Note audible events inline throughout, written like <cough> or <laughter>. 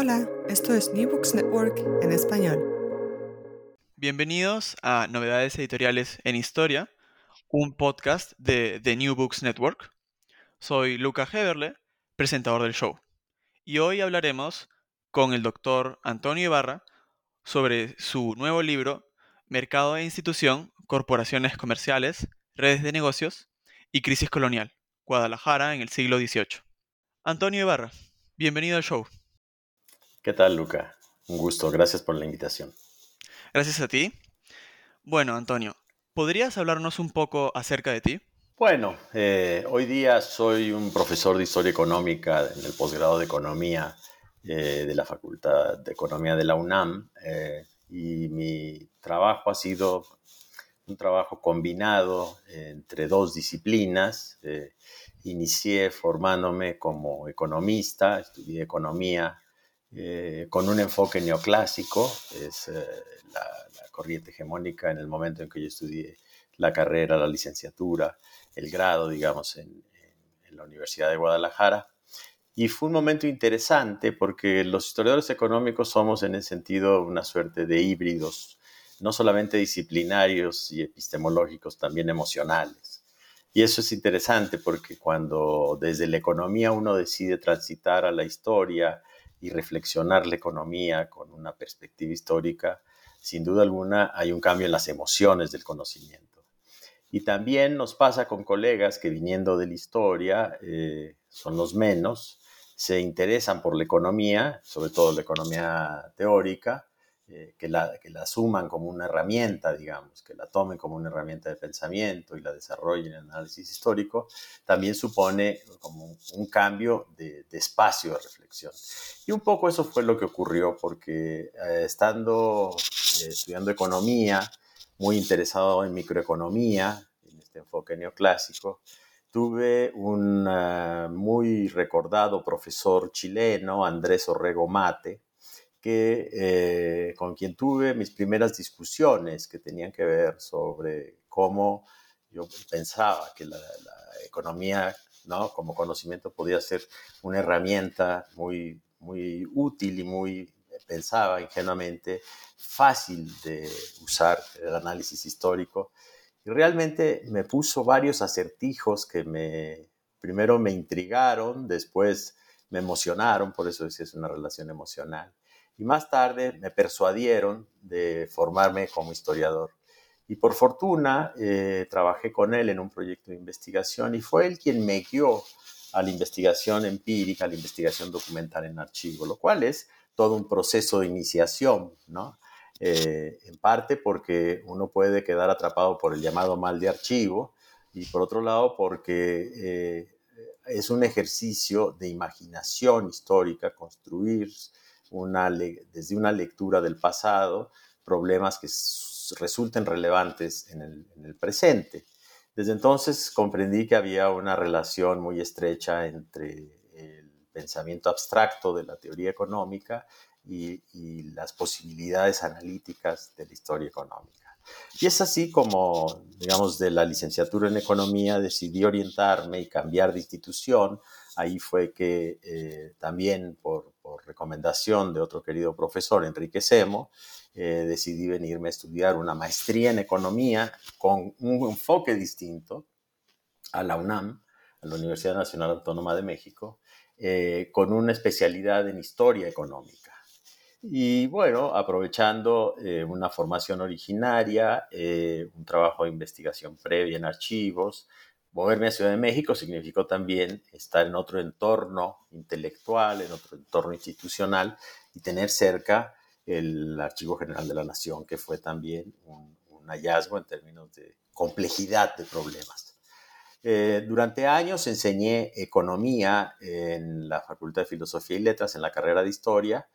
Hola, esto es New Books Network en español. Bienvenidos a Novedades Editoriales en Historia, un podcast de The New Books Network. Soy Luca Heberle, presentador del show. Y hoy hablaremos con el doctor Antonio Ibarra sobre su nuevo libro Mercado e Institución, Corporaciones Comerciales, Redes de Negocios y Crisis Colonial, Guadalajara en el siglo XVIII. Antonio Ibarra, bienvenido al show. ¿Qué tal, Luca? Un gusto, gracias por la invitación. Gracias a ti. Bueno, Antonio, ¿podrías hablarnos un poco acerca de ti? Bueno, eh, hoy día soy un profesor de Historia Económica en el posgrado de Economía eh, de la Facultad de Economía de la UNAM eh, y mi trabajo ha sido un trabajo combinado entre dos disciplinas. inicié formándome como economista, estudié economía con un enfoque neoclásico, es la, corriente hegemónica en el momento en que yo estudié la carrera, la licenciatura, el grado, digamos, en, la Universidad de Guadalajara. Y fue un momento interesante porque los historiadores económicos somos en ese sentido una suerte de híbridos, no solamente disciplinarios y epistemológicos, también emocionales. Y eso es interesante porque cuando desde la economía uno decide transitar a la historia y reflexionar la economía con una perspectiva histórica, sin duda alguna hay un cambio en las emociones del conocimiento. Y también nos pasa con colegas que viniendo de la historia, eh, son los menos, se interesan por la economía, sobre todo la economía teórica, eh, que, la, que la asuman como una herramienta, digamos, que la tomen como una herramienta de pensamiento y la desarrollen en análisis histórico, también supone como un cambio de, espacio de reflexión. Y un poco eso fue lo que ocurrió, porque eh, estando eh, estudiando economía, muy interesado en microeconomía, en este enfoque neoclásico, tuve un muy recordado profesor chileno, Andrés Orrego Mate, que, eh, con quien tuve mis primeras discusiones que tenían que ver sobre cómo yo pensaba que la, economía ¿no? como conocimiento podía ser una herramienta muy, muy útil y muy, pensaba ingenuamente, fácil de usar el análisis histórico. Y realmente me puso varios acertijos que me, primero me intrigaron, después me emocionaron, por eso decía es una relación emocional y más tarde me persuadieron de formarme como historiador. Y por fortuna eh, trabajé con él en un proyecto de investigación y fue él quien me guió a la investigación empírica, a la investigación documental en archivo, lo cual es todo un proceso de iniciación, ¿no? Eh, en parte porque uno puede quedar atrapado por el llamado mal de archivo y por otro lado porque eh, es un ejercicio de imaginación histórica, construir desde una lectura del pasado problemas que resulten relevantes en el, presente. Desde entonces comprendí que había una relación muy estrecha entre el pensamiento abstracto de la teoría económica y, las posibilidades analíticas de la historia económica. Y es así como, digamos, de la licenciatura en economía decidí orientarme y cambiar de institución. Ahí fue que eh, también por, recomendación de otro querido profesor, Enrique Semo, eh, decidí venirme a estudiar una maestría en economía con un enfoque distinto a la UNAM, a la Universidad Nacional Autónoma de México, eh, con una especialidad en historia económica. Y bueno, aprovechando eh, una formación originaria, un trabajo de investigación previa en archivos, moverme a Ciudad de México significó también estar en otro entorno intelectual, en otro entorno institucional y tener cerca el Archivo General de la Nación, que fue también un, hallazgo en términos de complejidad de problemas. Eh, durante años enseñé economía en la Facultad de Filosofía y Letras, en la carrera de historia,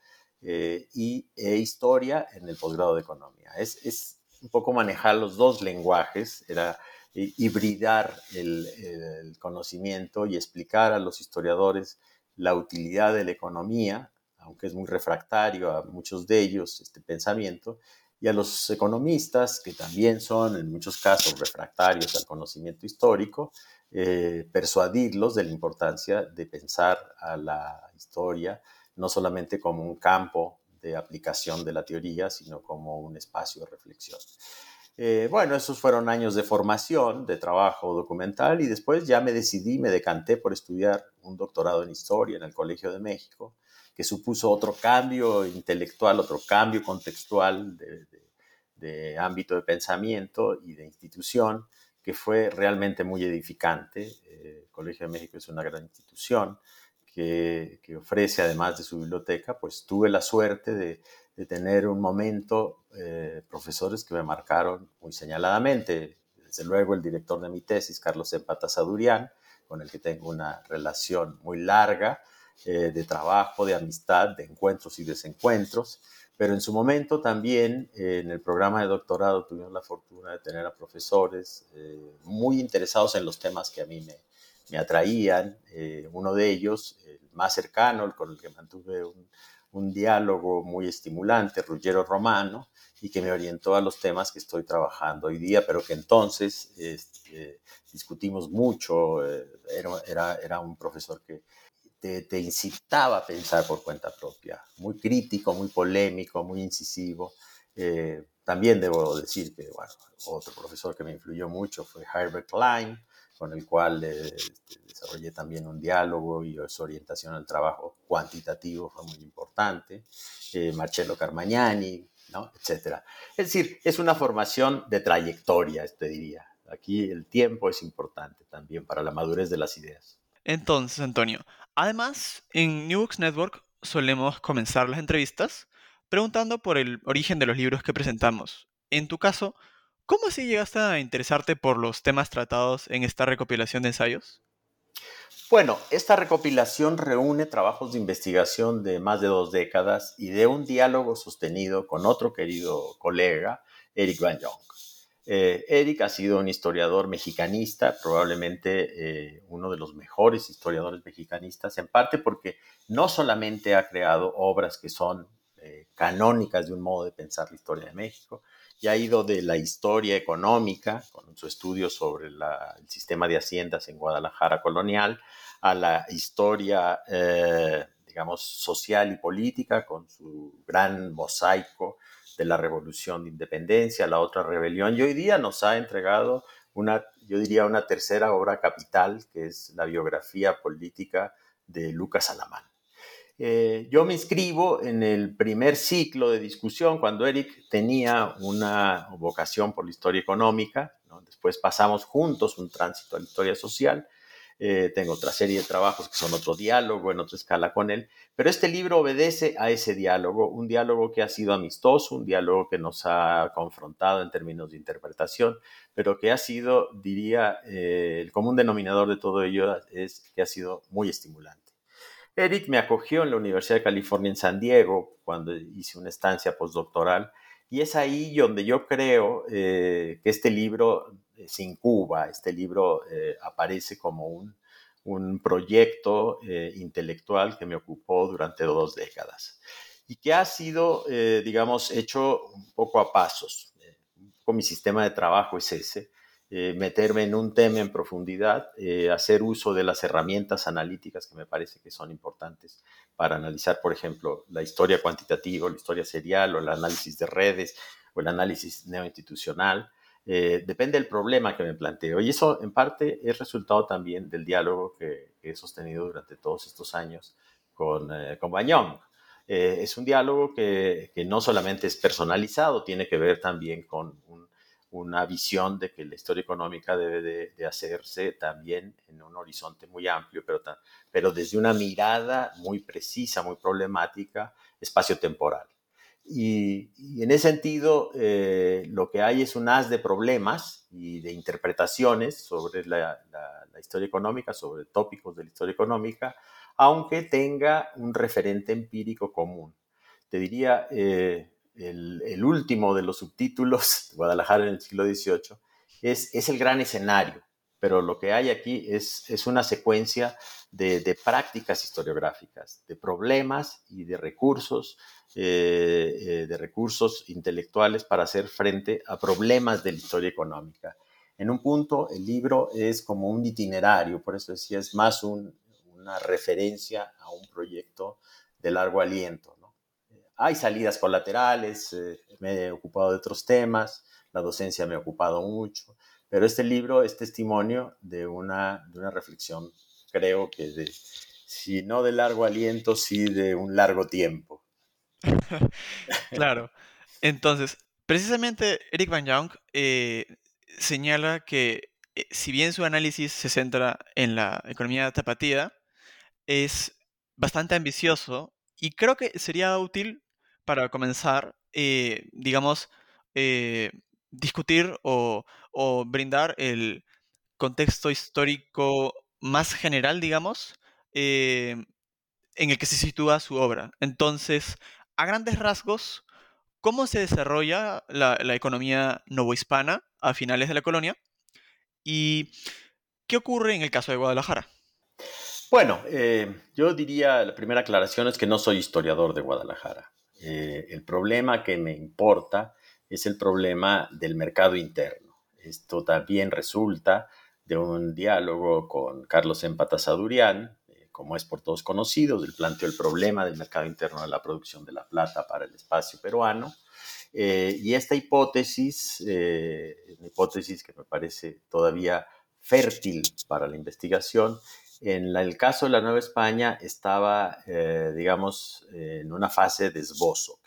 eh, y e historia en el posgrado de economía. Es, un poco manejar los dos lenguajes, era hibridar el, conocimiento y explicar a los historiadores la utilidad de la economía, aunque es muy refractario a muchos de ellos este pensamiento, y a los economistas, que también son en muchos casos refractarios al conocimiento histórico, eh, persuadirlos de la importancia de pensar a la historia no solamente como un campo de aplicación de la teoría, sino como un espacio de reflexión. Eh, bueno, esos fueron años de formación, de trabajo documental y después ya me decidí, me decanté por estudiar un doctorado en historia en el Colegio de México que supuso otro cambio intelectual, otro cambio contextual de, ámbito de pensamiento y de institución, que fue realmente muy edificante. Eh, el Colegio de México es una gran institución que, ofrece, además de su biblioteca, pues tuve la suerte de, tener un momento, eh, profesores que me marcaron muy señaladamente. Desde luego el director de mi tesis, Carlos Empata Sadurian, con el que tengo una relación muy larga, eh, de trabajo, de amistad, de encuentros y desencuentros. Pero en su momento también eh, en el programa de doctorado tuvimos la fortuna de tener a profesores muy interesados en los temas que a mí me, me atraían. uno de ellos, el más cercano, el con el que mantuve un, un diálogo muy estimulante, Ruggiero Romano, y que me orientó a los temas que estoy trabajando hoy día, pero que entonces este, discutimos mucho. Era, era, era, un profesor que te, incitaba a pensar por cuenta propia. Muy crítico, muy polémico, muy incisivo. Eh, también debo decir que, bueno, otro profesor que me influyó mucho fue Herbert Klein, con el cual eh, desarrollé también un diálogo y su orientación al trabajo cuantitativo fue muy importante. Eh, Marcello Carmagnani, ¿no? Etcétera. Es decir, es una formación de trayectoria, te diría. Aquí el tiempo es importante también para la madurez de las ideas. Entonces, Antonio, además, en New Books Network solemos comenzar las entrevistas preguntando por el origen de los libros que presentamos. En tu caso, ¿cómo así llegaste a interesarte por los temas tratados en esta recopilación de ensayos? Bueno, esta recopilación reúne trabajos de investigación de más de dos décadas y de un diálogo sostenido con otro querido colega, Eric Van Jong. Eh, Eric ha sido un historiador mexicanista, probablemente eh, uno de los mejores historiadores mexicanistas, en parte porque no solamente ha creado obras que son eh, canónicas de un modo de pensar la historia de México, y ha ido de la historia económica, con su estudio sobre el sistema de haciendas en Guadalajara colonial, a la historia, digamos, social y política, con su gran mosaico de la revolución de independencia, la otra rebelión, y hoy día nos ha entregado una, yo diría, una tercera obra capital, que es la biografía política de Lucas Alamán. Eh, yo me inscribo en el primer ciclo de discusión cuando Eric tenía una vocación por la historia económica, después pasamos juntos un tránsito a la historia social, eh, tengo otra serie de trabajos que son otro diálogo en otra escala con él, pero este libro obedece a ese diálogo, un diálogo que ha sido amistoso, un diálogo que nos ha confrontado en términos de interpretación, pero que ha sido, diría, eh, el común denominador de todo ello es que ha sido muy estimulante. Eric me acogió en la Universidad de California en San Diego cuando hice una estancia postdoctoral y es ahí donde yo creo eh, que este libro eh, se incuba, este libro eh, aparece como un, un proyecto intelectual que me ocupó durante dos décadas. y que ha sido, digamos, hecho un poco a pasos. con mi sistema de trabajo es ese, eh, meterme en un tema en profundidad, eh, hacer uso de las herramientas analíticas que me parece que son importantes para analizar, por ejemplo, la historia cuantitativa, la historia serial o el análisis de redes o el análisis neoinstitucional. depende del problema que me planteo. Y eso en parte es resultado también del diálogo que, he sostenido durante todos estos años con, con Bañón. Eh, es un diálogo que, no solamente es personalizado, tiene que ver también con una visión de que la historia económica debe de, hacerse también en un horizonte muy amplio, pero, pero desde una mirada muy precisa, muy problemática, espacio-temporal. Y, en ese sentido, eh, lo que hay es un haz de problemas y de interpretaciones sobre la historia económica, sobre tópicos de la historia económica, aunque tenga un referente empírico común. Te diría, eh, el, último de los subtítulos, <laughs> Guadalajara en el siglo XVIII, es, es, el gran escenario, pero lo que hay aquí es, es una secuencia de, prácticas historiográficas, de problemas y de recursos, eh, eh, de recursos intelectuales para hacer frente a problemas de la historia económica. En un punto, el libro es como un itinerario, por eso decía, es más un, una referencia a un proyecto de largo aliento. Hay salidas colaterales, eh, me he ocupado de otros temas, la docencia me ha ocupado mucho, pero este libro es testimonio de una, de una reflexión, creo que de, si no de largo aliento, sí de un largo tiempo. <laughs> claro. Entonces, precisamente Eric Van Young eh, señala que eh, si bien su análisis se centra en la economía tapatía, es bastante ambicioso y creo que sería útil para comenzar, eh, digamos, eh, discutir o, brindar el contexto histórico más general, digamos, eh, en el que se sitúa su obra. Entonces, a grandes rasgos, ¿cómo se desarrolla la, economía novohispana a finales de la colonia? ¿Y qué ocurre en el caso de Guadalajara? Bueno, yo diría, la primera aclaración es que no soy historiador de Guadalajara. Eh, el problema que me importa es el problema del mercado interno. Esto también resulta de un diálogo con Carlos Empatazadurian, eh, como es por todos conocido, él planteó el problema del mercado interno de la producción de la plata para el espacio peruano. y esta hipótesis, una hipótesis que me parece todavía fértil para la investigación, en el caso de la Nueva España estaba, eh, digamos, en una fase de esbozo.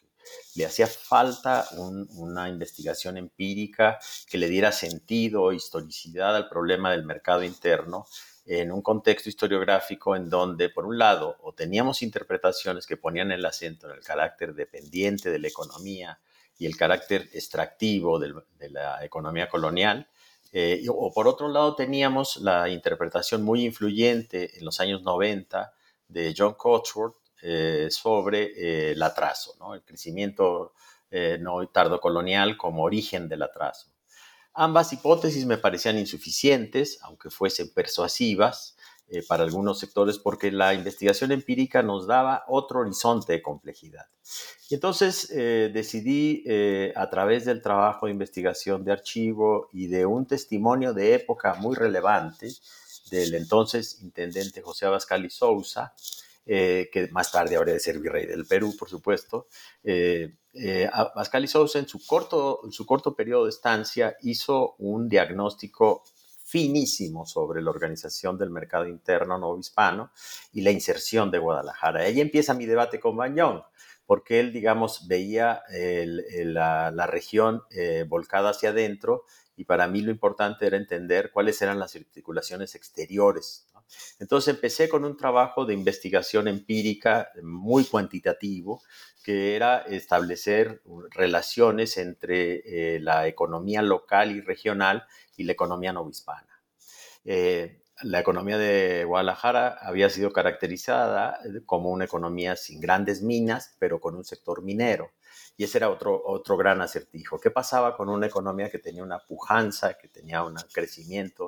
Le hacía falta una investigación empírica que le diera sentido, historicidad al problema del mercado interno en un contexto historiográfico en donde, por un lado, o teníamos interpretaciones que ponían el acento en el carácter dependiente de la economía y el carácter extractivo de la economía colonial, eh, o por otro lado teníamos la interpretación muy influyente en los años 90 de John Cotsworth eh, sobre eh, el atraso, ¿no? el crecimiento no tardo colonial como origen del atraso. Ambas hipótesis me parecían insuficientes, aunque fuesen persuasivas, eh, para algunos sectores porque la investigación empírica nos daba otro horizonte de complejidad. Y entonces eh, decidí, eh, a través del trabajo de investigación de archivo y de un testimonio de época muy relevante del entonces intendente José Abascal y Sousa, que más tarde habría de ser virrey del Perú, por supuesto, Abascal y Sousa en su, corto, en su corto periodo de estancia hizo un diagnóstico finísimo sobre la organización del mercado interno no hispano y la inserción de Guadalajara. Ahí empieza mi debate con Bañón, porque él, digamos, veía la, región eh, volcada hacia adentro y para mí lo importante era entender cuáles eran las articulaciones exteriores. Entonces empecé con un trabajo de investigación empírica muy cuantitativo, que era establecer relaciones entre eh, la economía local y regional y la economía novohispana. Eh, la economía de Guadalajara había sido caracterizada como una economía sin grandes minas, pero con un sector minero. Y ese era otro, otro gran acertijo. ¿Qué pasaba con una economía que tenía una pujanza, que tenía un crecimiento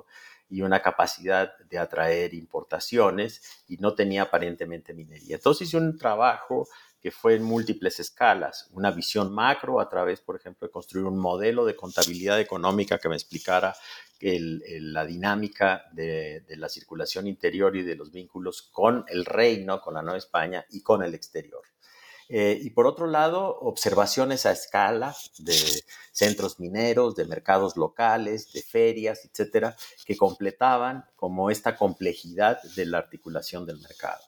y una capacidad de atraer importaciones y no tenía aparentemente minería? Entonces hice un trabajo que fue en múltiples escalas, una visión macro a través, por ejemplo, de construir un modelo de contabilidad económica que me explicara la dinámica de, la circulación interior y de los vínculos con el reino, con la Nueva España y con el exterior. Eh, y por otro lado, observaciones a escala de centros mineros, de mercados locales, de ferias, etcétera, que completaban como esta complejidad de la articulación del mercado.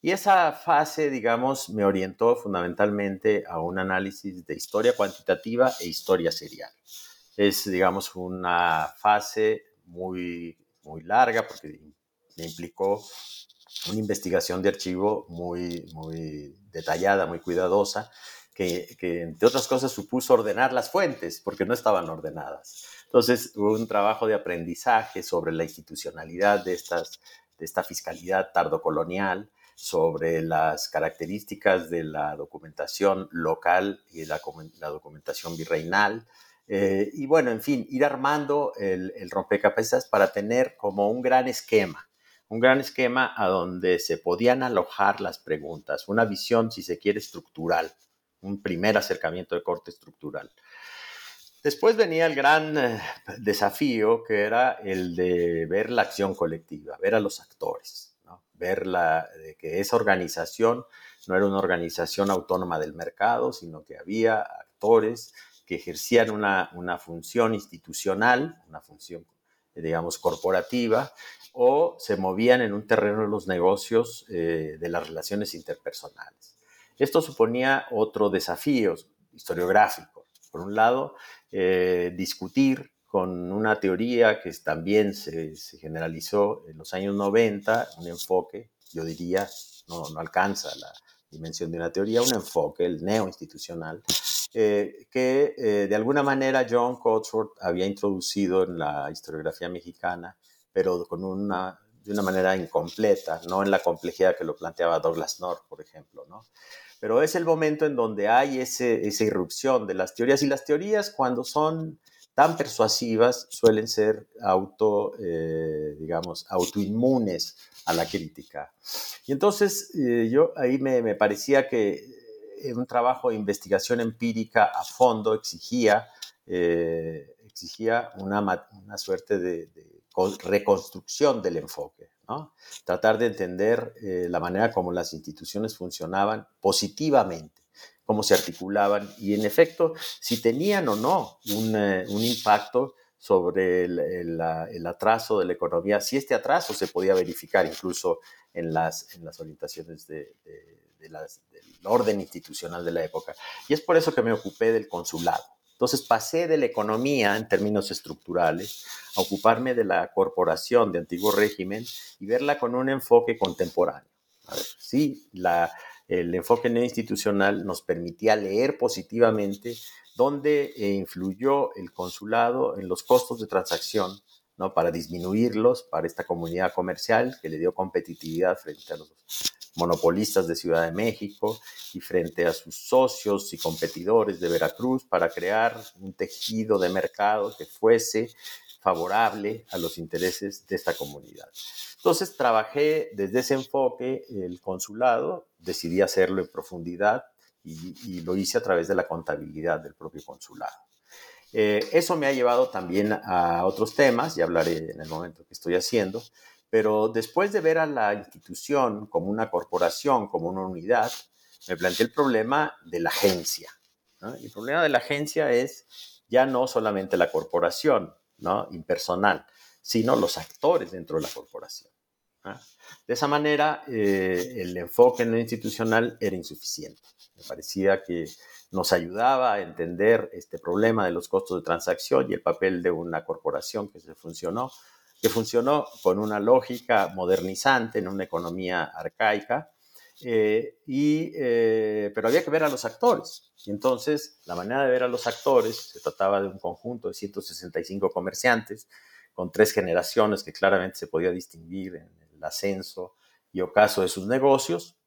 Y esa fase, digamos, me orientó fundamentalmente a un análisis de historia cuantitativa e historia serial. Es, digamos, una fase muy, muy larga porque me implicó una investigación de archivo muy, muy detallada, muy cuidadosa, que, entre otras cosas supuso ordenar las fuentes, porque no estaban ordenadas. Entonces hubo un trabajo de aprendizaje sobre la institucionalidad de, estas, de esta fiscalidad tardocolonial, sobre las características de la documentación local y la, la documentación virreinal. Eh, y bueno, en fin, ir armando el, el rompecabezas para tener como un gran esquema, un gran esquema a donde se podían alojar las preguntas, una visión, si se quiere, estructural, un primer acercamiento de corte estructural. Después venía el gran eh, desafío que era el de ver la acción colectiva, ver a los actores ver la, que esa organización no era una organización autónoma del mercado, sino que había actores que ejercían una, una función institucional, una función, digamos, corporativa, o se movían en un terreno de los negocios eh, de las relaciones interpersonales. Esto suponía otro desafío historiográfico. Por un lado, eh, discutir con una teoría que también se, generalizó en los años 90, un enfoque, yo diría, no, alcanza la dimensión de una teoría, un enfoque, el neoinstitucional, eh, que eh, de alguna manera John Cotsworth había introducido en la historiografía mexicana, pero con una, de una manera incompleta, no en la complejidad que lo planteaba Douglas North, por ejemplo, ¿no? Pero es el momento en donde hay ese, esa irrupción de las teorías y las teorías cuando son tan persuasivas suelen ser auto, eh, digamos, autoinmunes a la crítica. Y entonces eh, yo ahí me, parecía que eh, un trabajo de investigación empírica a fondo exigía, exigía una, una, suerte de, de, reconstrucción del enfoque, tratar de entender la manera como las instituciones funcionaban positivamente cómo se articulaban y en efecto si tenían o no un, eh, impacto sobre el, atraso de la economía, si este atraso se podía verificar incluso en las, en las orientaciones de, del orden institucional de la época. Y es por eso que me ocupé del consulado. Entonces pasé de la economía en términos estructurales a ocuparme de la corporación de antiguo régimen y verla con un enfoque contemporáneo. A sí, el enfoque institucional nos permitía leer positivamente dónde eh, influyó el consulado en los costos de transacción, ¿no? Para disminuirlos para esta comunidad comercial que le dio competitividad frente a los monopolistas de Ciudad de México y frente a sus socios y competidores de Veracruz para crear un tejido de mercado que fuese favorable a los intereses de esta comunidad. Entonces trabajé desde ese enfoque el consulado, decidí hacerlo en profundidad y, lo hice a través de la contabilidad del propio consulado. Eh, eso me ha llevado también a otros temas, y hablaré en el momento que estoy haciendo, pero después de ver a la institución como una corporación, como una unidad, me planteé el problema de la agencia. El problema de la agencia es ya no solamente la corporación, ¿no? impersonal, sino los actores dentro de la corporación. ¿ah? De esa manera, eh, el enfoque en lo institucional era insuficiente. Me parecía que nos ayudaba a entender este problema de los costos de transacción y el papel de una corporación que se funcionó, que funcionó con una lógica modernizante en una economía arcaica, eh, y, eh, pero había que ver a los actores. Y entonces, la manera de ver a los actores, se trataba de un conjunto de 165 comerciantes, con tres generaciones que claramente se podía distinguir en el ascenso y ocaso de sus negocios.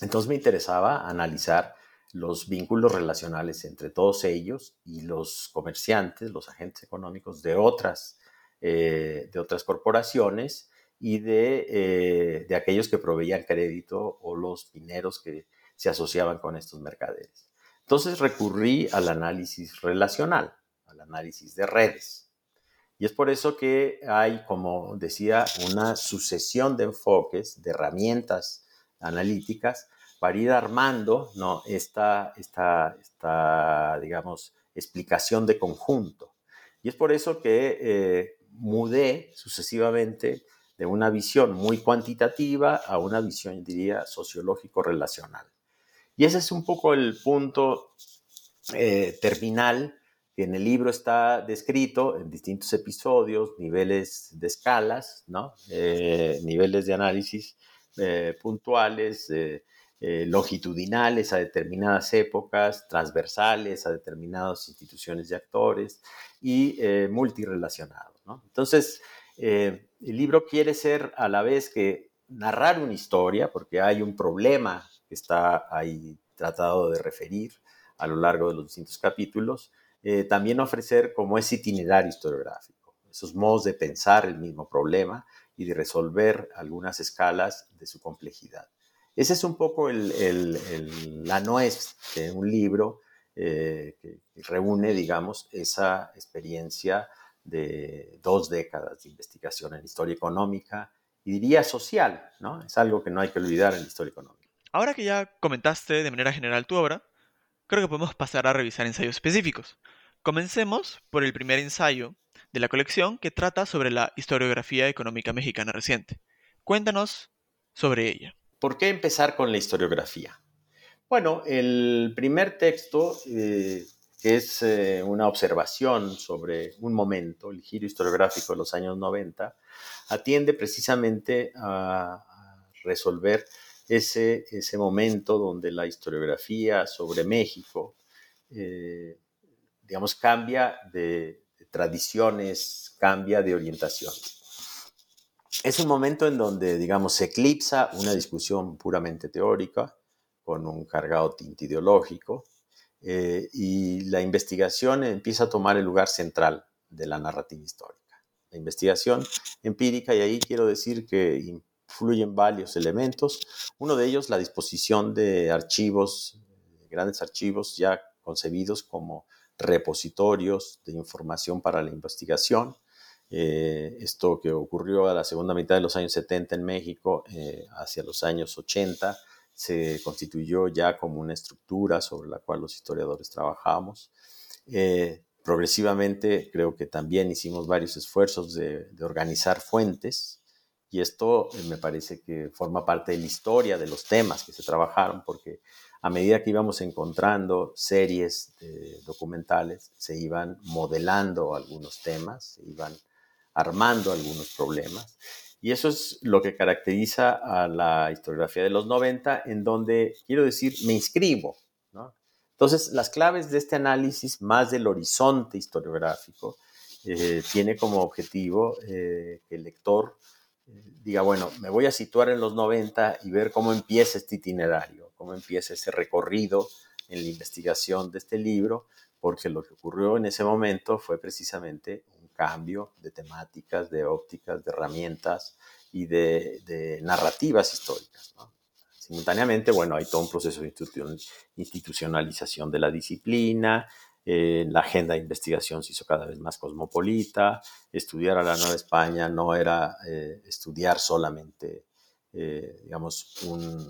Entonces me interesaba analizar los vínculos relacionales entre todos ellos y los comerciantes, los agentes económicos de otras, eh, de otras corporaciones y de, eh, de aquellos que proveían crédito o los mineros que se asociaban con estos mercaderes. Entonces recurrí al análisis relacional, al análisis de redes. Y es por eso que hay, como decía, una sucesión de enfoques, de herramientas analíticas para ir armando ¿no? esta, esta, esta, digamos, explicación de conjunto. Y es por eso que eh, mudé sucesivamente de una visión muy cuantitativa a una visión, diría, sociológico-relacional. Y ese es un poco el punto eh, terminal que en el libro está descrito en distintos episodios, niveles de escalas, ¿no? Eh, niveles de análisis eh, puntuales, longitudinales a determinadas épocas, transversales a determinadas instituciones y actores y multirelacionados. ¿No? Entonces, el libro quiere ser a la vez que narrar una historia, porque hay un problema que está ahí tratado de referir a lo largo de los distintos capítulos, eh, también ofrecer como ese itinerario historiográfico, esos modos de pensar el mismo problema y de resolver algunas escalas de su complejidad. Ese es un poco la nuez de un libro eh, que reúne, digamos, esa experiencia de dos décadas de investigación en historia económica y diría social, ¿no? Es algo que no hay que olvidar en la historia económica. Ahora que ya comentaste de manera general tu obra, creo que podemos pasar a revisar ensayos específicos. Comencemos por el primer ensayo de la colección que trata sobre la historiografía económica mexicana reciente. Cuéntanos sobre ella. ¿Por qué empezar con la historiografía? Bueno, el primer texto eh, que es eh, una observación sobre un momento, el giro historiográfico de los años 90, atiende precisamente a, resolver ese, ese momento donde la historiografía sobre México, eh, digamos, cambia de, de tradiciones, cambia de orientación. Es un momento en donde, digamos, se eclipsa una discusión puramente teórica, con un cargado tinte ideológico, eh, y la investigación empieza a tomar el lugar central de la narrativa histórica. La investigación empírica, y ahí quiero decir que influyen varios elementos. Uno de ellos, la disposición de archivos, grandes archivos ya concebidos como repositorios de información para la investigación. Eh, esto que ocurrió a la segunda mitad de los años 70 en México, eh, hacia los años 80, se constituyó ya como una estructura sobre la cual los historiadores trabajamos. Eh, progresivamente creo que también hicimos varios esfuerzos de, organizar fuentes y esto eh, me parece que forma parte de la historia de los temas que se trabajaron porque a medida que íbamos encontrando series documentales se iban modelando algunos temas, se iban armando algunos problemas y eso es lo que caracteriza a la historiografía de los 90, en donde, quiero decir, me inscribo. Entonces, las claves de este análisis, más del horizonte historiográfico, eh, tiene como objetivo eh, que el lector eh, diga, bueno, me voy a situar en los 90 y ver cómo empieza este itinerario, cómo empieza ese recorrido en la investigación de este libro, porque lo que ocurrió en ese momento fue precisamente cambio de temáticas, de ópticas, de herramientas y de, narrativas históricas. Simultáneamente, bueno, hay todo un proceso de institucionalización de la disciplina, eh, la agenda de investigación se hizo cada vez más cosmopolita, estudiar a la Nueva España no era eh, estudiar solamente, eh, digamos, un,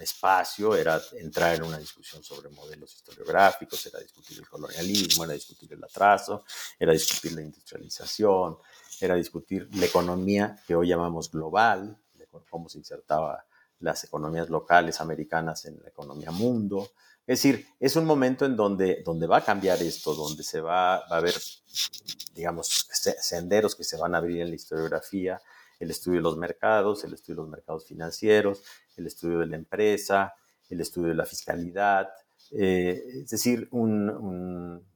espacio, era entrar en una discusión sobre modelos historiográficos, era discutir el colonialismo, era discutir el atraso, era discutir la industrialización, era discutir la economía que hoy llamamos global, cómo se insertaba las economías locales americanas en la economía mundo. Es decir, es un momento en donde, donde va a cambiar esto, donde se va, va a haber, digamos, senderos que se van a abrir en la historiografía, el estudio de los mercados, el estudio de los mercados financieros, el estudio de la empresa, el estudio de la fiscalidad, eh, es decir, un,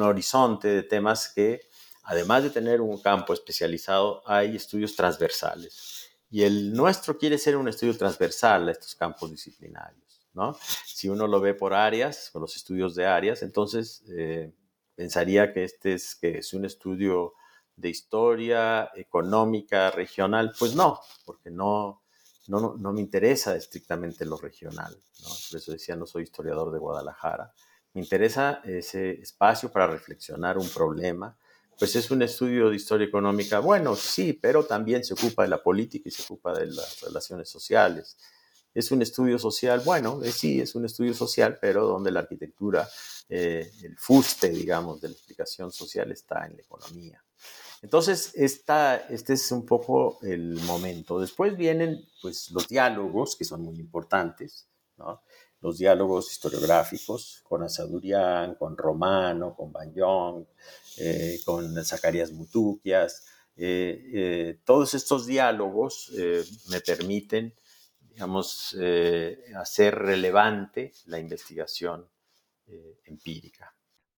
horizonte de temas que, además de tener un campo especializado, hay estudios transversales. Y el nuestro quiere ser un estudio transversal a estos campos disciplinarios. ¿no? Si uno lo ve por áreas, con los estudios de áreas, entonces eh, pensaría que este es, que es un estudio de historia económica regional, pues no, porque no, no, no, me interesa estrictamente lo regional, por eso decía, no soy historiador de Guadalajara, me interesa ese espacio para reflexionar un problema, pues es un estudio de historia económica, bueno, sí, pero también se ocupa de la política y se ocupa de las relaciones sociales. Es un estudio social, bueno, eh, sí, es un estudio social, pero donde la arquitectura, eh, el fuste, digamos, de la explicación social está en la economía. Entonces, este es un poco el momento. Después vienen pues, los diálogos, que son muy importantes, los diálogos historiográficos con Asadurian, con Romano, con Bañón, eh, con Zacarías Mutuquias. Eh, eh, todos estos diálogos me permiten, digamos, hacer relevante la investigación empírica.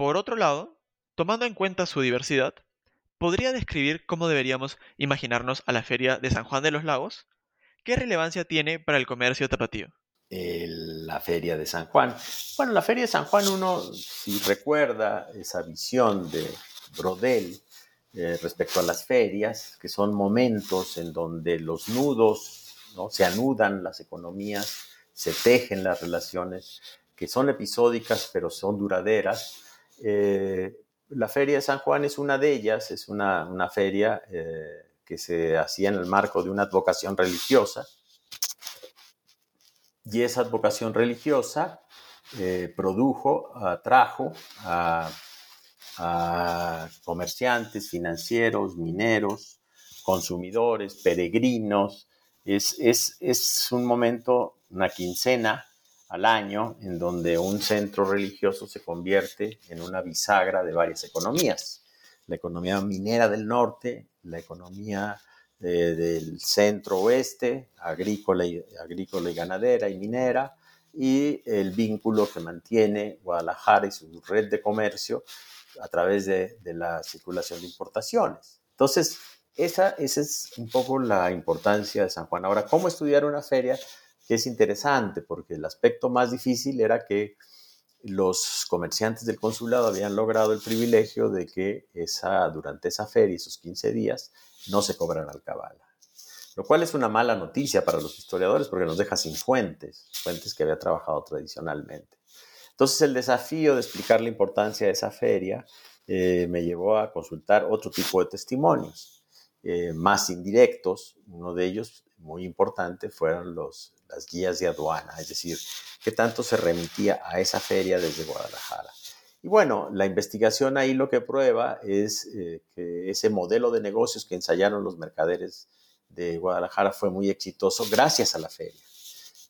Por otro lado, tomando en cuenta su diversidad, ¿podría describir cómo deberíamos imaginarnos a la Feria de San Juan de los Lagos? ¿Qué relevancia tiene para el comercio tapatío? la Feria de San Juan. Bueno, la Feria de San Juan, uno, si recuerda esa visión de Brodel eh, respecto a las ferias, que son momentos en donde los nudos ¿no? se anudan las economías, se tejen las relaciones, que son episódicas pero son duraderas eh, la Feria de San Juan es una de ellas, es una, feria eh, que se hacía en el marco de una advocación religiosa. Y esa advocación religiosa eh, produjo, atrajo a, comerciantes, financieros, mineros, consumidores, peregrinos. Es, es un momento, una quincena al año en donde un centro religioso se convierte en una bisagra de varias economías. La economía minera del norte, la economía del centro oeste, agrícola y, ganadera y minera, y el vínculo que mantiene Guadalajara y su red de comercio a través de, la circulación de importaciones. Entonces, esa es un poco la importancia de San Juan. Ahora, ¿cómo estudiar una feria? Que es interesante porque el aspecto más difícil era que los comerciantes del consulado habían logrado el privilegio de que esa, durante esa feria, esos 15 días, no se cobran alcabala. Lo cual es una mala noticia para los historiadores porque nos deja sin fuentes, fuentes que había trabajado tradicionalmente. Entonces el desafío de explicar la importancia de esa feria eh, me llevó a consultar otro tipo de testimonios, eh, más indirectos. Uno de ellos, muy importante, fueron los, las guías de aduana, es decir, qué tanto se remitía a esa feria desde Guadalajara. Y bueno, la investigación ahí lo que prueba es eh, que ese modelo de negocios que ensayaron los mercaderes de Guadalajara fue muy exitoso gracias a la feria.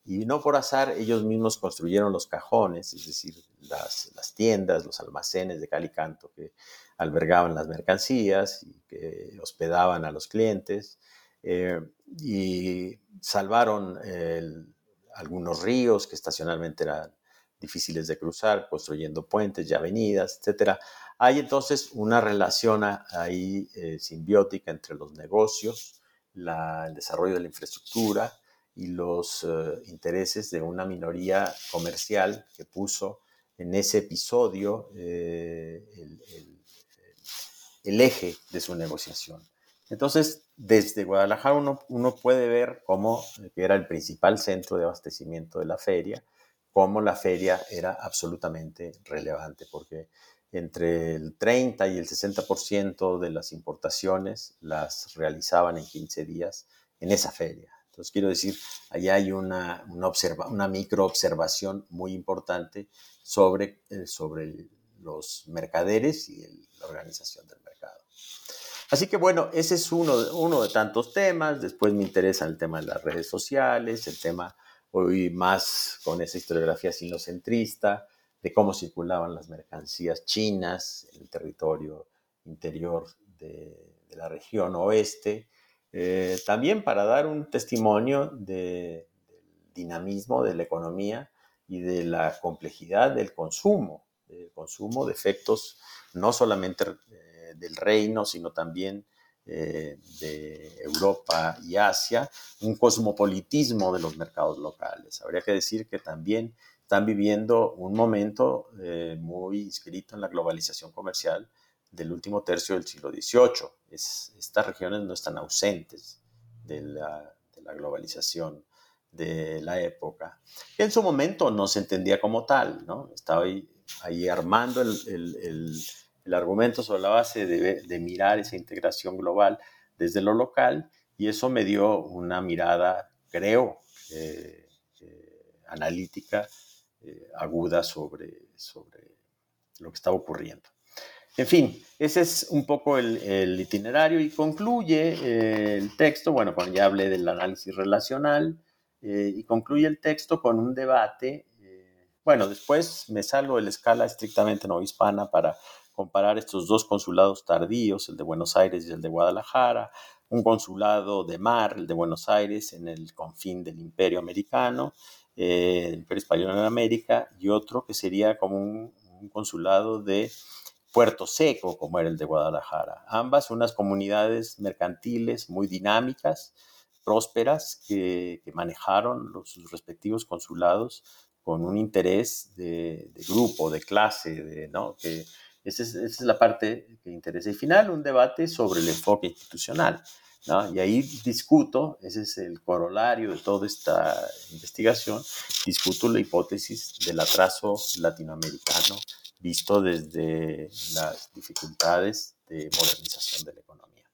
Y no por azar, ellos mismos construyeron los cajones, es decir, las, tiendas, los almacenes de Calicanto que albergaban las mercancías y que hospedaban a los clientes. Eh, y salvaron algunos ríos que estacionalmente eran difíciles de cruzar, construyendo puentes y avenidas, etc. Hay entonces una relación ahí eh, simbiótica entre los negocios, el desarrollo de la infraestructura y los eh, intereses de una minoría comercial que puso en ese episodio el, el eje de su negociación. Entonces, desde Guadalajara uno, puede ver cómo eh, era el principal centro de abastecimiento de la feria, cómo la feria era absolutamente relevante, porque entre el 30 y el 60% de las importaciones las realizaban en 15 días en esa feria. Entonces, quiero decir, allá hay una, una, micro observación muy importante sobre, eh, sobre los mercaderes y la organización del mercado. Así que bueno, ese es uno, uno de tantos temas. Después me interesa el tema de las redes sociales, el tema hoy más con esa historiografía sinocentrista, de cómo circulaban las mercancías chinas en el territorio interior de, la región oeste, también para dar un testimonio del dinamismo de la economía y de la complejidad del consumo, del consumo de efectos no solamente del reino, sino también eh, de Europa y Asia, un cosmopolitismo de los mercados locales. Habría que decir que también están viviendo un momento eh, muy inscrito en la globalización comercial del último tercio del siglo XVIII. estas regiones no están ausentes de la, globalización de la época, en su momento no se entendía como tal, ¿no? Estaba ahí, armando el el argumento sobre la base de, mirar esa integración global desde lo local y eso me dio una mirada, creo, eh, eh, analítica, eh, aguda sobre, sobre lo que estaba ocurriendo. En fin, ese es un poco el, itinerario y concluye el texto, bueno, cuando ya hablé del análisis relacional, y concluye el texto con un debate. bueno, después me salgo de la escala estrictamente no hispana para comparar estos dos consulados tardíos, el de Buenos Aires y el de Guadalajara, un consulado de mar, el de Buenos Aires, en el confín del Imperio Americano, eh, el Imperio Español en América, y otro que sería como un, consulado de Puerto Seco, como era el de Guadalajara. Ambas unas comunidades mercantiles muy dinámicas, prósperas, que, manejaron sus respectivos consulados con un interés de, grupo, de clase, ¿no? que esa es, la parte que interesa. Y final, un debate sobre el enfoque institucional. ¿no? Y ahí discuto, ese es el corolario de toda esta investigación, discuto la hipótesis del atraso latinoamericano visto desde las dificultades de modernización de la economía.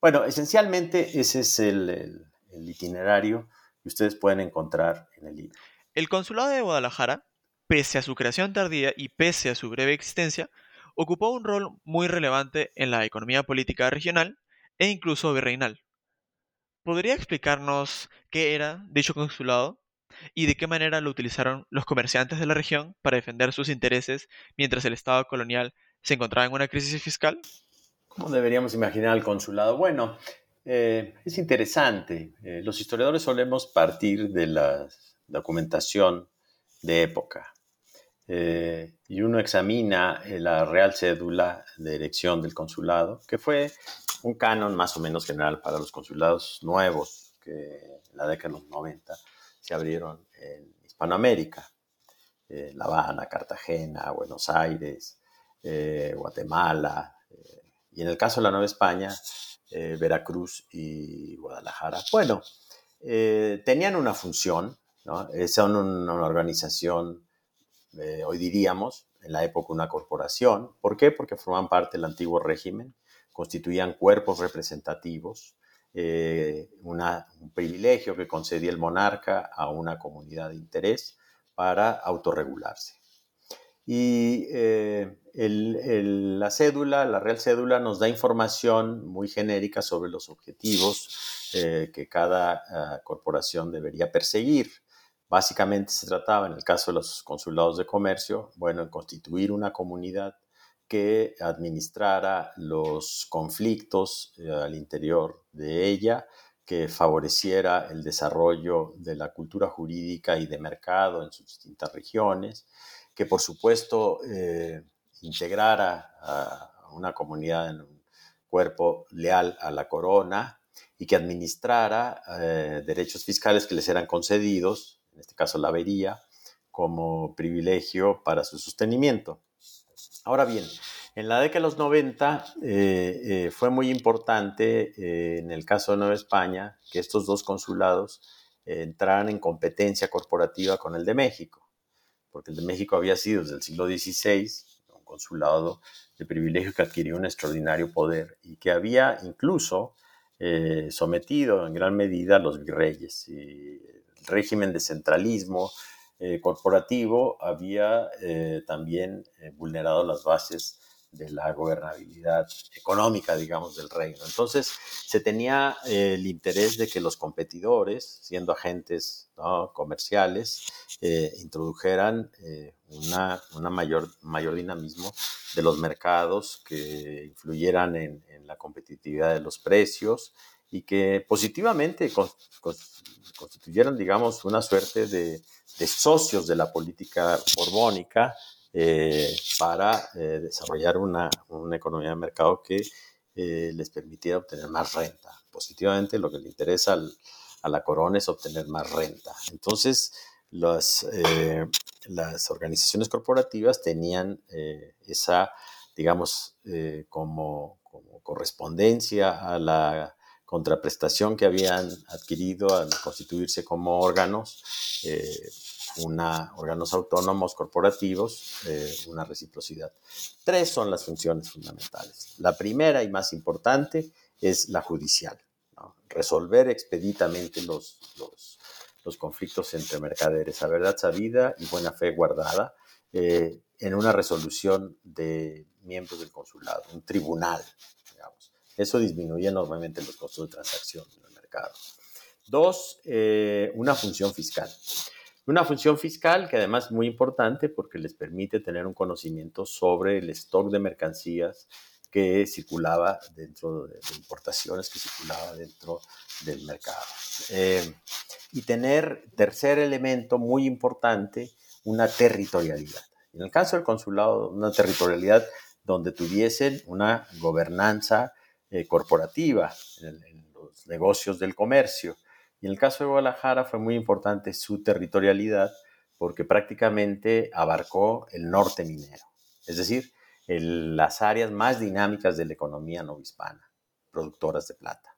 Bueno, esencialmente ese es el, el itinerario que ustedes pueden encontrar en el libro. El Consulado de Guadalajara, pese a su creación tardía y pese a su breve existencia, ocupó un rol muy relevante en la economía política regional e incluso virreinal. ¿Podría explicarnos qué era dicho consulado y de qué manera lo utilizaron los comerciantes de la región para defender sus intereses mientras el Estado colonial se encontraba en una crisis fiscal? ¿Cómo deberíamos imaginar el consulado? Bueno, eh, es interesante. Eh, los historiadores solemos partir de la documentación de época. Eh, y uno examina la real cédula de elección del consulado, que fue un canon más o menos general para los consulados nuevos que en la década de los 90 se abrieron en Hispanoamérica. Eh, la Habana, Cartagena, Buenos Aires, Guatemala, y en el caso de la Nueva España, Veracruz y Guadalajara. Bueno, tenían una función, ¿no? son una organización eh, hoy diríamos, en la época una corporación. ¿Por qué? Porque formaban parte del antiguo régimen, constituían cuerpos representativos, eh, un privilegio que concedía el monarca a una comunidad de interés para autorregularse. Y eh, la cédula, la real cédula, nos da información muy genérica sobre los objetivos que cada ah, corporación debería perseguir. Básicamente se trataba, en el caso de los consulados de comercio, bueno, en constituir una comunidad que administrara los conflictos eh, al interior de ella, que favoreciera el desarrollo de la cultura jurídica y de mercado en sus distintas regiones, que por supuesto eh, integrara a una comunidad en un cuerpo leal a la corona y que administrara eh, derechos fiscales que les eran concedidos en este caso la avería, como privilegio para su sostenimiento. Ahora bien, en la década de los 90 eh, eh, fue muy importante eh, en el caso de Nueva España que estos dos consulados entraran en competencia corporativa con el de México, porque el de México había sido desde el siglo XVI un consulado de privilegio que adquirió un extraordinario poder y que había incluso sometido en gran medida a los virreyes. Y régimen de centralismo eh, corporativo había eh, también eh, vulnerado las bases de la gobernabilidad económica, digamos, del reino. Entonces, se tenía el interés de que los competidores, siendo agentes comerciales, introdujeran una, una, mayor, mayor dinamismo de los mercados que influyeran en, la competitividad de los precios y que positivamente constituyeron, digamos, una suerte de, socios de la política borbónica eh, para eh, desarrollar una, economía de mercado que eh, les permitiera obtener más renta. Positivamente lo que le interesa a la corona es obtener más renta. Entonces, las, las organizaciones corporativas tenían esa, digamos, como, como correspondencia a la contraprestación que habían adquirido al constituirse como órganos, una, órganos autónomos corporativos, eh, una reciprocidad. Tres son las funciones fundamentales. La primera y más importante es la judicial, resolver expeditamente los, conflictos entre mercaderes a verdad sabida y buena fe guardada eh, en una resolución de miembros del consulado, un tribunal, eso disminuye enormemente los costos de transacción en el mercado. Dos, eh, una función fiscal. Una función fiscal que además es muy importante porque les permite tener un conocimiento sobre el stock de mercancías que circulaba dentro de, importaciones que circulaba dentro del mercado. Eh, y tener, tercer elemento muy importante, una territorialidad. En el caso del consulado, una territorialidad donde tuviesen una gobernanza eh, corporativa, en, los negocios del comercio. Y en el caso de Guadalajara fue muy importante su territorialidad porque prácticamente abarcó el norte minero, es decir, las áreas más dinámicas de la economía novohispana, productoras de plata.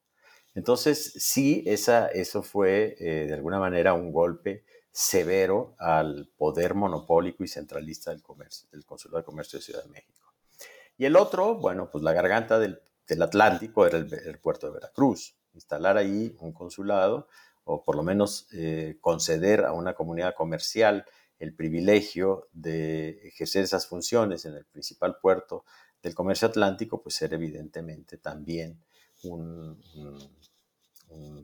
Entonces, sí, eso fue eh, de alguna manera un golpe severo al poder monopólico y centralista del comercio, del Consulado de Comercio de Ciudad de México. Y el otro, bueno, pues la garganta del Atlántico era el, puerto de Veracruz. Instalar ahí un consulado o por lo menos eh, conceder a una comunidad comercial el privilegio de ejercer esas funciones en el principal puerto del comercio atlántico, pues era evidentemente también un,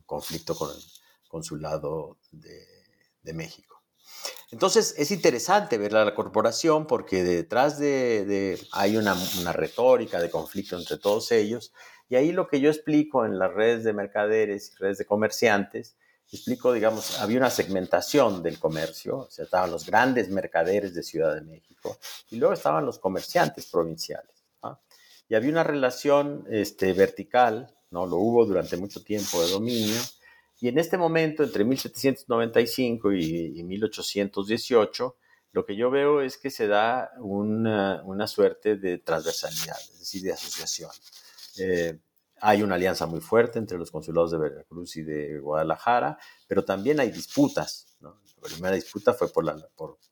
conflicto con el consulado de México. Entonces es interesante ver a la corporación porque detrás de, hay una, retórica de conflicto entre todos ellos y ahí lo que yo explico en las redes de mercaderes y redes de comerciantes, explico, digamos, había una segmentación del comercio, o sea, estaban los grandes mercaderes de Ciudad de México y luego estaban los comerciantes provinciales. Y había una relación este, vertical, ¿no? Lo hubo durante mucho tiempo de dominio y en este momento, entre 1795 y, 1818, lo que yo veo es que se da una, suerte de transversalidad, es decir, de asociación. Eh, hay una alianza muy fuerte entre los consulados de Veracruz y de Guadalajara, pero también hay disputas. La primera disputa fue por, la,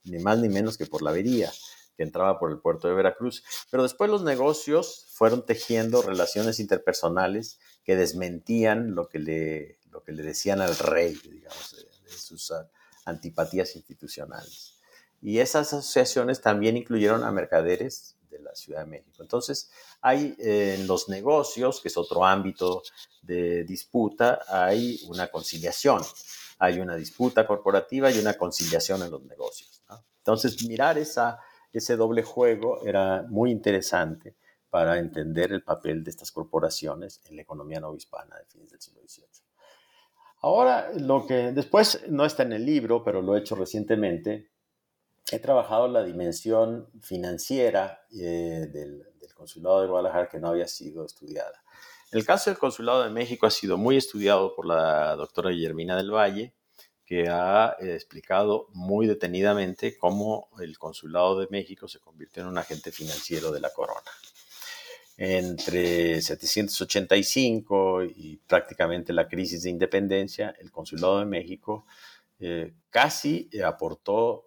ni más ni menos que por la avería que entraba por el puerto de Veracruz. Pero después los negocios fueron tejiendo relaciones interpersonales que desmentían lo que le, lo que le decían al rey, digamos, de, sus antipatías institucionales. Y esas asociaciones también incluyeron a mercaderes de la Ciudad de México. Entonces, hay eh, en los negocios, que es otro ámbito de disputa, hay una conciliación. Hay una disputa corporativa y una conciliación en los negocios. Entonces, mirar ese doble juego era muy interesante para entender el papel de estas corporaciones en la economía no hispana de fines del siglo XVIII. Ahora, lo que después no está en el libro, pero lo he hecho recientemente, he trabajado la dimensión financiera eh, del, Consulado de Guadalajara que no había sido estudiada. El caso del Consulado de México ha sido muy estudiado por la doctora Guillermina del Valle, que ha eh, explicado muy detenidamente cómo el Consulado de México se convirtió en un agente financiero de la corona entre 785 y prácticamente la crisis de independencia, el Consulado de México eh, casi aportó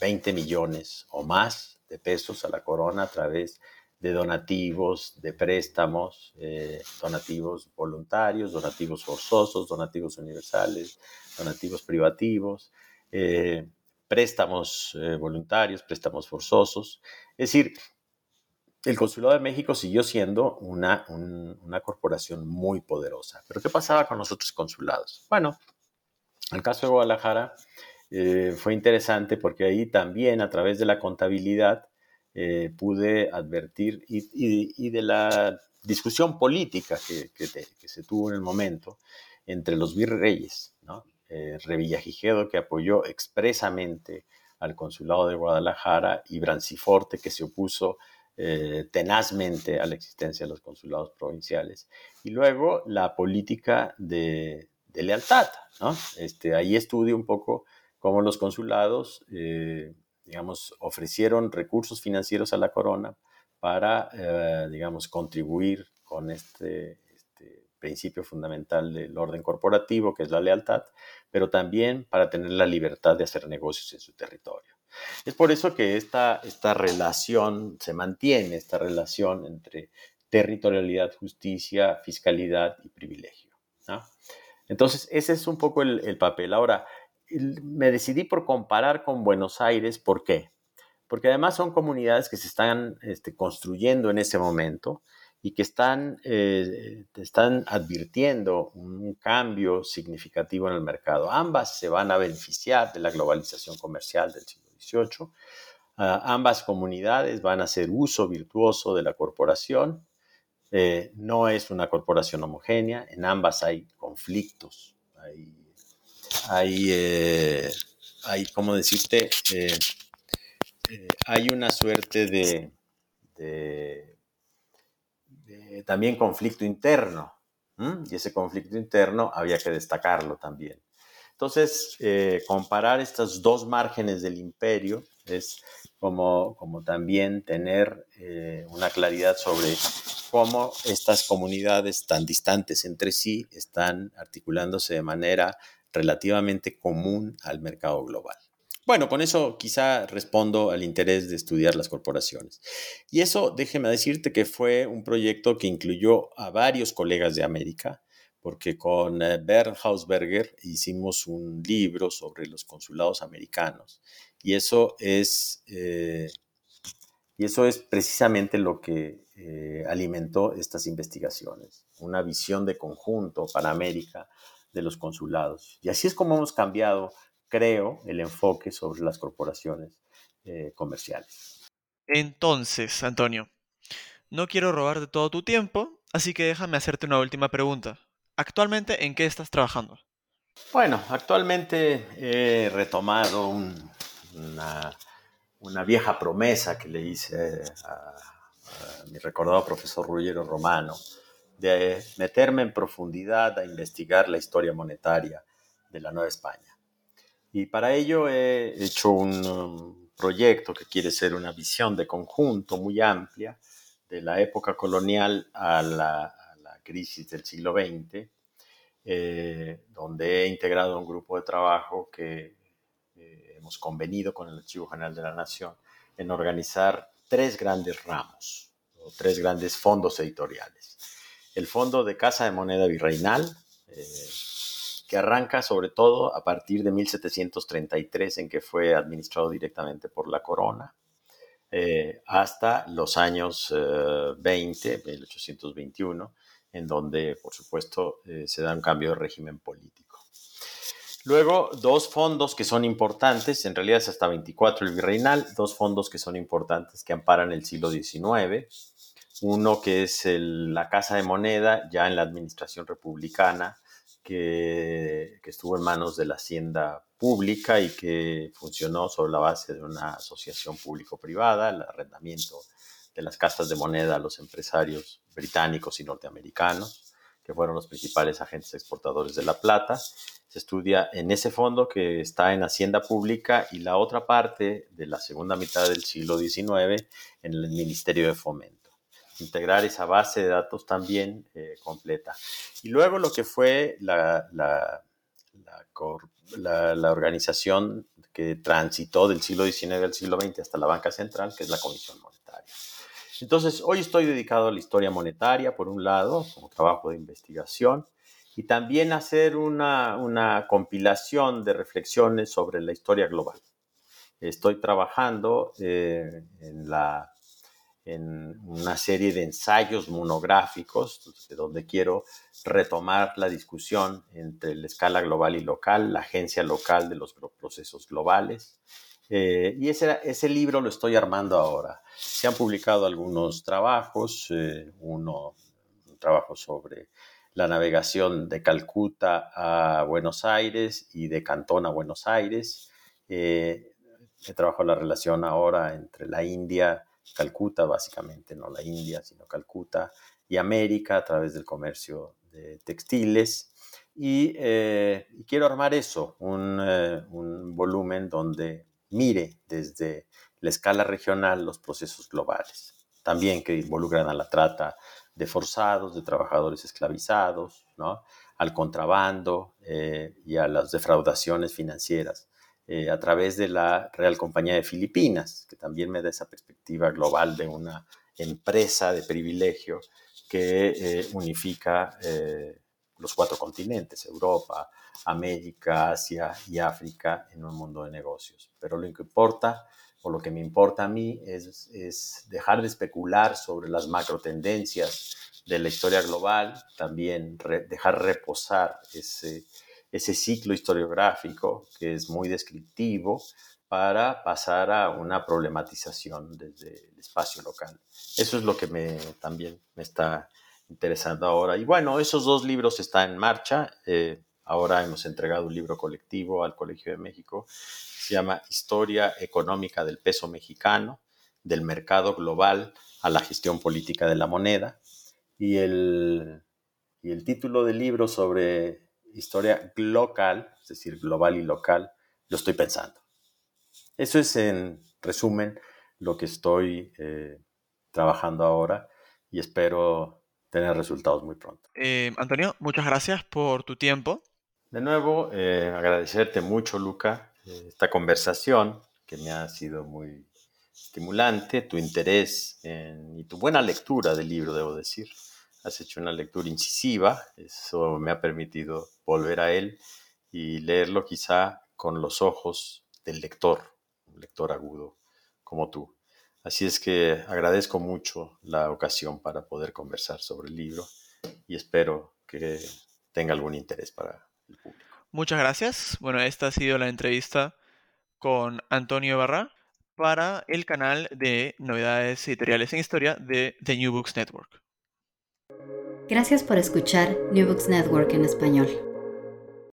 20 eh, millones o más de pesos a la corona a través de donativos, de préstamos, eh, donativos voluntarios, donativos forzosos, donativos universales, donativos privativos, préstamos voluntarios, préstamos forzosos. Es decir, el Consulado de México siguió siendo una, una, corporación muy poderosa. Pero ¿qué pasaba con los otros consulados? Bueno, el caso de Guadalajara eh, fue interesante porque ahí también a través de la contabilidad eh, pude advertir y, de la discusión política que, se tuvo en el momento entre los virreyes, ¿no? Eh, Revillagigedo, que apoyó expresamente al consulado de Guadalajara, y Branciforte, que se opuso eh, tenazmente a la existencia de los consulados provinciales. Y luego la política de, lealtad, ¿no? Este, ahí estudio un poco cómo los consulados, eh, digamos, ofrecieron recursos financieros a la corona para, eh, digamos, contribuir con este, este, principio fundamental del orden corporativo, que es la lealtad, pero también para tener la libertad de hacer negocios en su territorio. Es por eso que esta, esta relación se mantiene, esta relación entre territorialidad, justicia, fiscalidad y privilegio. Entonces, ese es un poco el, papel. Ahora, me decidí por comparar con Buenos Aires, ¿por qué? Porque además son comunidades que se están este, construyendo en ese momento y que están, eh, están advirtiendo un cambio significativo en el mercado. Ambas se van a beneficiar de la globalización comercial del siglo XVIII. Ah, ambas comunidades van a hacer uso virtuoso de la corporación. Eh, no es una corporación homogénea, en ambas hay conflictos, hay, eh, hay ¿cómo decirte? hay una suerte de también conflicto interno. Y ese conflicto interno había que destacarlo también. Entonces, eh, comparar estas dos márgenes del imperio es como, como también tener eh, una claridad sobre cómo estas comunidades tan distantes entre sí están articulándose de manera relativamente común al mercado global. Bueno, con eso quizá respondo al interés de estudiar las corporaciones. Y eso, déjeme decirte que fue un proyecto que incluyó a varios colegas de América, porque con eh, Bernd Hausberger hicimos un libro sobre los consulados americanos. Y eso es, eh, y eso es precisamente lo que eh, alimentó estas investigaciones, una visión de conjunto para América de los consulados. Y así es como hemos cambiado creo, el enfoque sobre las corporaciones eh, comerciales. Entonces, Antonio, no quiero robarte todo tu tiempo, así que déjame hacerte una última pregunta. ¿Actualmente en qué estás trabajando? Bueno, actualmente he retomado una, vieja promesa que le hice a, a mi recordado profesor Ruggiero Romano de meterme en profundidad a investigar la historia monetaria de la Nueva España. Y para ello he hecho un um, proyecto que quiere ser una visión de conjunto muy amplia de la época colonial a la, crisis del siglo XX, eh, donde he integrado un grupo de trabajo que eh, hemos convenido con el Archivo General de la Nación en organizar tres grandes ramos, o tres grandes fondos editoriales. El Fondo de Casa de Moneda Virreinal, eh, que arranca sobre todo a partir de 1733, en que fue administrado directamente por la corona, eh, hasta los años 20, eh, 1821, en donde, por supuesto, se da un cambio de régimen político. Luego, dos fondos que son importantes, en realidad es hasta 24 el virreinal, dos fondos que son importantes que amparan el siglo XIX. Uno que es la Casa de Moneda, ya en la administración republicana, que, estuvo en manos de la Hacienda Pública y que funcionó sobre la base de una asociación público-privada, el arrendamiento de las casas de moneda a los empresarios británicos y norteamericanos, que fueron los principales agentes exportadores de la plata. Se estudia en ese fondo que está en Hacienda Pública y la otra parte de la segunda mitad del siglo XIX en el Ministerio de Fomento integrar esa base de datos también eh, completa. Y luego lo que fue la, la, organización que transitó del siglo XIX al siglo XX hasta la banca central, que es la Comisión Monetaria. Entonces, hoy estoy dedicado a la historia monetaria, por un lado, como trabajo de investigación, y también hacer una, una compilación de reflexiones sobre la historia global. Estoy trabajando eh, en la en una serie de ensayos monográficos donde quiero retomar la discusión entre la escala global y local, la agencia local de los procesos globales, Eh, y ese, ese libro lo estoy armando ahora. Se han publicado algunos trabajos, eh, uno, un trabajo sobre la navegación de Calcuta a Buenos Aires y de Cantón a Buenos Aires. Eh, he trabajado la relación ahora entre la India, Calcuta básicamente, no la India, sino Calcuta, y América a través del comercio de textiles. Y, quiero armar eso, un, un volumen donde mire desde la escala regional los procesos globales, también que involucran a la trata de forzados, de trabajadores esclavizados, ¿no? al contrabando eh, y a las defraudaciones financieras eh, a través de la Real Compañía de Filipinas, que también me da esa perspectiva global de una empresa de privilegio que eh, unifica los cuatro continentes, Europa, América, Asia y África en un mundo de negocios. Pero lo que importa, o lo que me importa a mí, es, dejar de especular sobre las macro tendencias de la historia global, también dejar reposar ese, ese ciclo historiográfico que es muy descriptivo para pasar a una problematización desde el espacio local. Eso es lo que me, también me está interesando ahora. Y bueno, esos dos libros están en marcha. Eh, ahora hemos entregado un libro colectivo al Colegio de México. Se llama Historia Económica del Peso Mexicano, del mercado global a la gestión política de la moneda. Y el, y el título del libro sobre historia local, es decir, global y local, lo estoy pensando. Eso es en resumen lo que estoy eh, trabajando ahora y espero tener resultados muy pronto. Eh, Antonio, muchas gracias por tu tiempo. De nuevo, eh, agradecerte mucho, Luca, eh, esta conversación que me ha sido muy estimulante, tu interés y tu buena lectura del libro, debo decir. Has hecho una lectura incisiva, eso me ha permitido volver a él y leerlo quizá con los ojos del lector, un lector agudo como tú. Así es que agradezco mucho la ocasión para poder conversar sobre el libro y espero que tenga algún interés para el público. Muchas gracias. Bueno, esta ha sido la entrevista con Antonio Barra para el canal de novedades editoriales en historia de The New Books Network. Gracias por escuchar New Books Network en español.